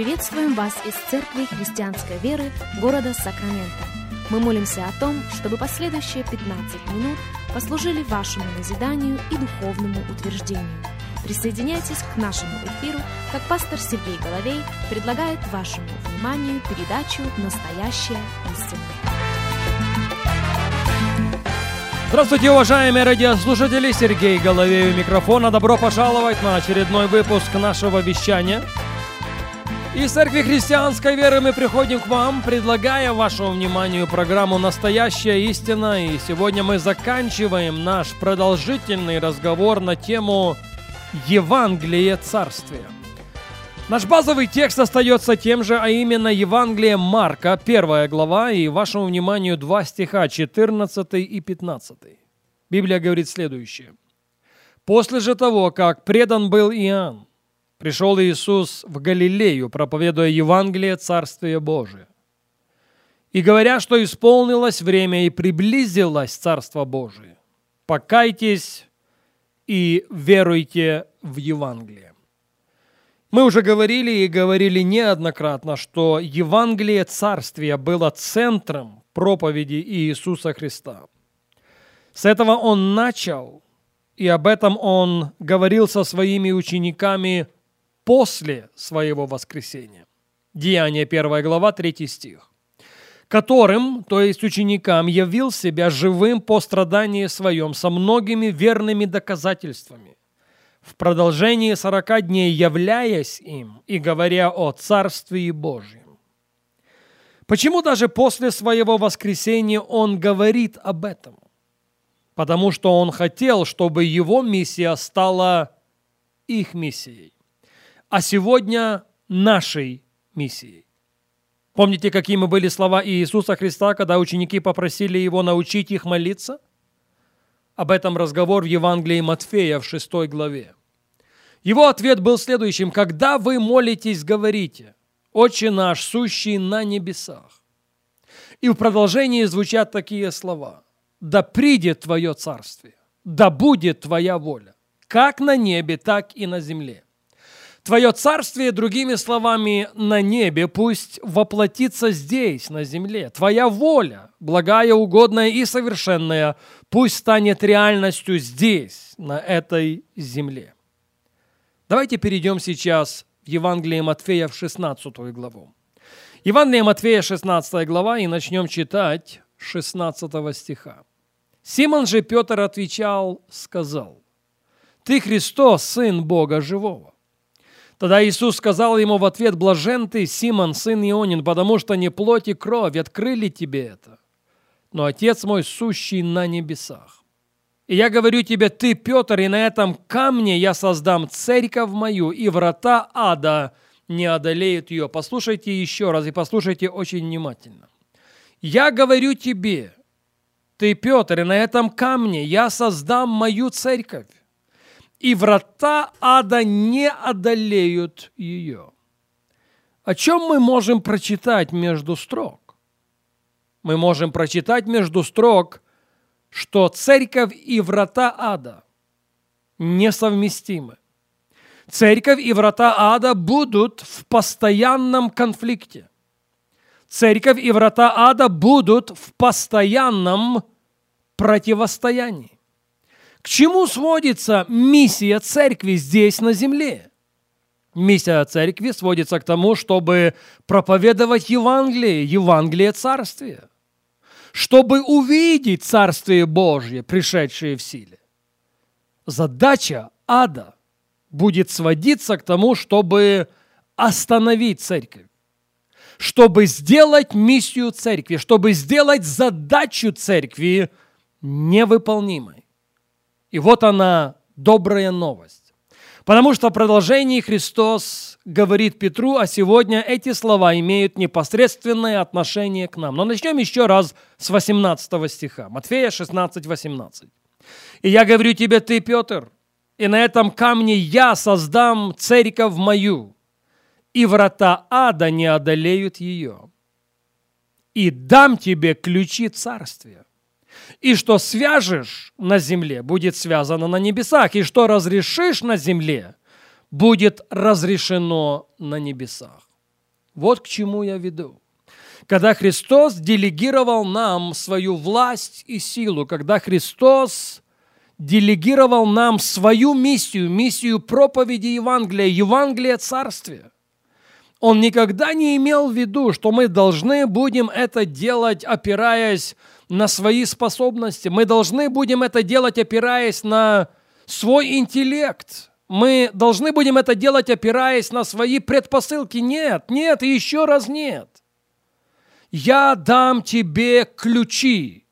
Приветствуем вас из Церкви Христианской Веры города Сакраменто. Мы молимся о том, чтобы последующие 15 минут послужили вашему назиданию и духовному утверждению. Присоединяйтесь к нашему эфиру, как пастор Сергей Головей предлагает вашему вниманию передачу «Настоящая истина». Здравствуйте, уважаемые радиослушатели! Сергей Головей у микрофона. Добро пожаловать на очередной выпуск нашего вещания. Из Церкви Христианской Веры мы приходим к вам, предлагая вашему вниманию программу «Настоящая истина». И сегодня мы заканчиваем наш продолжительный разговор на тему Евангелие Царствия. Наш базовый текст остается тем же, а именно Евангелие Марка, первая глава, и вашему вниманию два стиха, 14 и 15. Библия говорит следующее. «После же того, как предан был Иоанн, пришел Иисус в Галилею, проповедуя Евангелие Царствия Божия. И говоря, что исполнилось время и приблизилось Царство Божие, покайтесь и веруйте в Евангелие. Мы уже говорили и говорили неоднократно, что Евангелие Царствия было центром проповеди Иисуса Христа. С этого Он начал, и об этом Он говорил со своими учениками после своего воскресения. Деяние 1 глава, 3 стих. Которым, то есть ученикам, явил себя живым по страдании своем со многими верными доказательствами в продолжении сорока дней являясь им и говоря о Царстве Божьем. Почему даже после своего воскресения он говорит об этом? Потому что он хотел, чтобы его миссия стала их миссией, а сегодня нашей миссией. Помните, какими были слова Иисуса Христа, когда ученики попросили Его научить их молиться? Об этом разговор в Евангелии Матфея в 6 главе. Его ответ был следующим. «Когда вы молитесь, говорите, «Отче наш, сущий на небесах». И в продолжении звучат такие слова. «Да придет Твое царствие, да будет Твоя воля, как на небе, так и на земле». Твое царствие, другими словами, на небе пусть воплотится здесь, на земле. Твоя воля, благая, угодная и совершенная, пусть станет реальностью здесь, на этой земле. Давайте перейдем сейчас в Евангелие Матфея в 16 главу. Евангелие Матфея, 16 глава, и начнем читать 16 стиха. Симон же Петр отвечал, сказал, «Ты Христос, Сын Бога Живого». Тогда Иисус сказал ему в ответ, «Блажен ты, Симон, сын Ионин, потому что не плоть и кровь открыли тебе это, но Отец мой, сущий на небесах. И я говорю тебе, ты, Петр, и на этом камне я создам церковь мою, и врата ада не одолеют ее. Послушайте еще раз и послушайте очень внимательно. Я говорю тебе, ты, Петр, и на этом камне я создам мою церковь, и врата ада не одолеют ее. О чем мы можем прочитать между строк? Мы можем прочитать между строк – что церковь и врата ада несовместимы. Церковь и врата ада будут в постоянном конфликте. Церковь и врата ада будут в постоянном противостоянии. К чему сводится миссия церкви здесь на земле? Миссия церкви сводится к тому, чтобы проповедовать Евангелие, Евангелие Царствия чтобы увидеть Царствие Божье, пришедшее в силе. Задача ада будет сводиться к тому, чтобы остановить церковь, чтобы сделать миссию церкви, чтобы сделать задачу церкви невыполнимой. И вот она, добрая новость. Потому что в продолжении Христос говорит Петру, а сегодня эти слова имеют непосредственное отношение к нам. Но начнем еще раз с 18 стиха. Матфея 16, 18. «И я говорю тебе, ты, Петр, и на этом камне я создам церковь мою, и врата ада не одолеют ее. И дам тебе ключи царствия. И что свяжешь на земле, будет связано на небесах. И что разрешишь на земле, будет разрешено на небесах. Вот к чему я веду. Когда Христос делегировал нам свою власть и силу, когда Христос делегировал нам свою миссию, миссию проповеди Евангелия, Евангелия Царствия, он никогда не имел в виду, что мы должны будем это делать, опираясь на свои способности. Мы должны будем это делать, опираясь на свой интеллект. Мы должны будем это делать, опираясь на свои предпосылки. Нет, нет и еще раз нет. Я дам тебе ключи.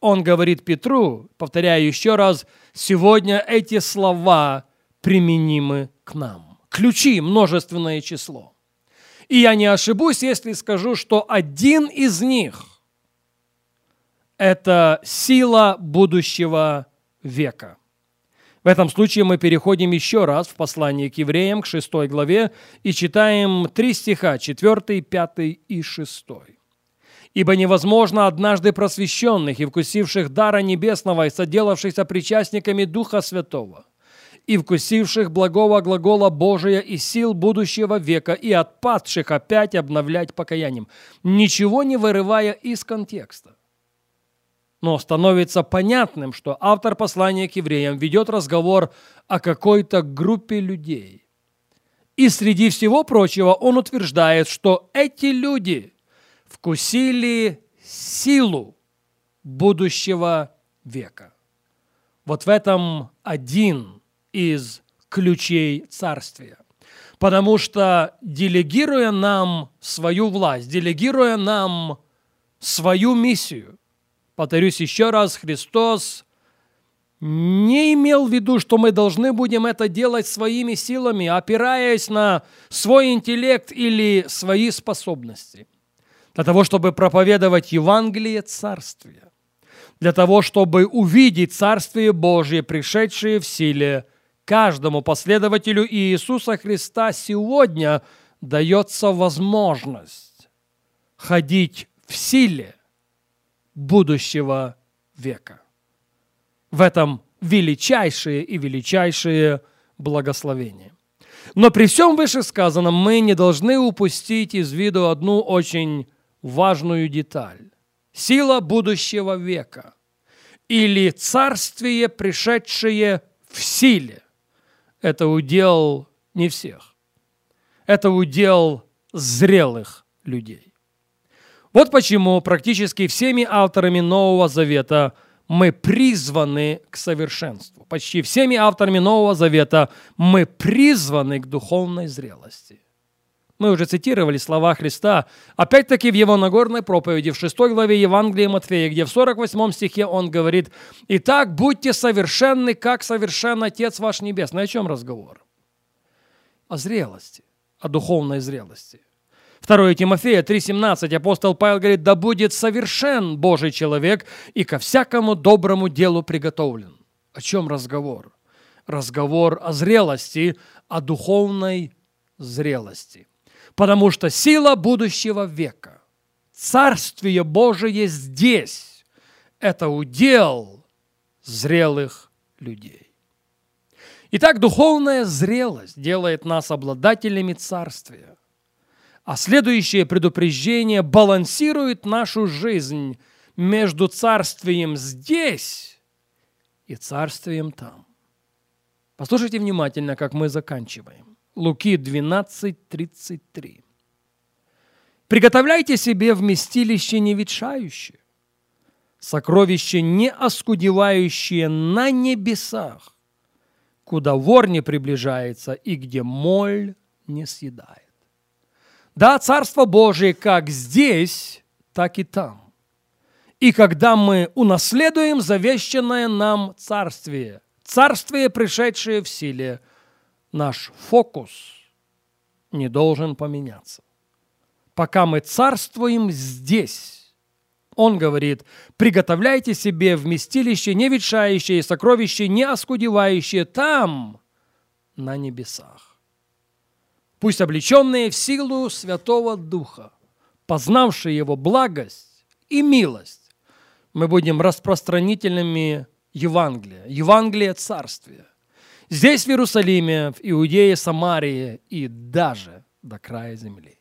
Он говорит Петру, повторяю еще раз, сегодня эти слова применимы к нам. Ключи – множественное число. И я не ошибусь, если скажу, что один из них – это сила будущего века. В этом случае мы переходим еще раз в послание к евреям, к 6 главе, и читаем три стиха, 4, 5 и 6. «Ибо невозможно однажды просвещенных и вкусивших дара небесного и соделавшихся причастниками Духа Святого – и вкусивших благого глагола Божия и сил будущего века, и отпадших опять обновлять покаянием, ничего не вырывая из контекста. Но становится понятным, что автор послания к евреям ведет разговор о какой-то группе людей. И среди всего прочего он утверждает, что эти люди вкусили силу будущего века. Вот в этом один из ключей царствия. Потому что делегируя нам свою власть, делегируя нам свою миссию, повторюсь еще раз, Христос не имел в виду, что мы должны будем это делать своими силами, опираясь на свой интеллект или свои способности. Для того, чтобы проповедовать Евангелие Царствия. Для того, чтобы увидеть Царствие Божие, пришедшее в силе каждому последователю Иисуса Христа сегодня дается возможность ходить в силе будущего века. В этом величайшее и величайшее благословение. Но при всем вышесказанном мы не должны упустить из виду одну очень важную деталь. Сила будущего века или царствие, пришедшее в силе это удел не всех. Это удел зрелых людей. Вот почему практически всеми авторами Нового Завета мы призваны к совершенству. Почти всеми авторами Нового Завета мы призваны к духовной зрелости. Мы уже цитировали слова Христа, опять-таки в его Нагорной проповеди, в 6 главе Евангелия Матфея, где в 48 стихе он говорит, «Итак, будьте совершенны, как совершен Отец ваш Небесный». О чем разговор? О зрелости, о духовной зрелости. 2 Тимофея 3,17 апостол Павел говорит, «Да будет совершен Божий человек и ко всякому доброму делу приготовлен». О чем разговор? Разговор о зрелости, о духовной зрелости потому что сила будущего века, Царствие Божие здесь, это удел зрелых людей. Итак, духовная зрелость делает нас обладателями Царствия, а следующее предупреждение балансирует нашу жизнь между Царствием здесь и Царствием там. Послушайте внимательно, как мы заканчиваем. Луки 12:33. Приготовляйте себе вместилище неветшающее, сокровище не оскудевающее на небесах, куда вор не приближается и где моль не съедает. Да, Царство Божие как здесь, так и там. И когда мы унаследуем завещанное нам Царствие, Царствие, пришедшее в силе – наш фокус не должен поменяться. Пока мы царствуем здесь, он говорит, приготовляйте себе вместилище не ветшающее, сокровище не оскудевающее там, на небесах. Пусть облеченные в силу Святого Духа, познавшие Его благость и милость, мы будем распространителями Евангелия, Евангелия Царствия Здесь, в Иерусалиме, в Иудее, Самарии и даже до края земли.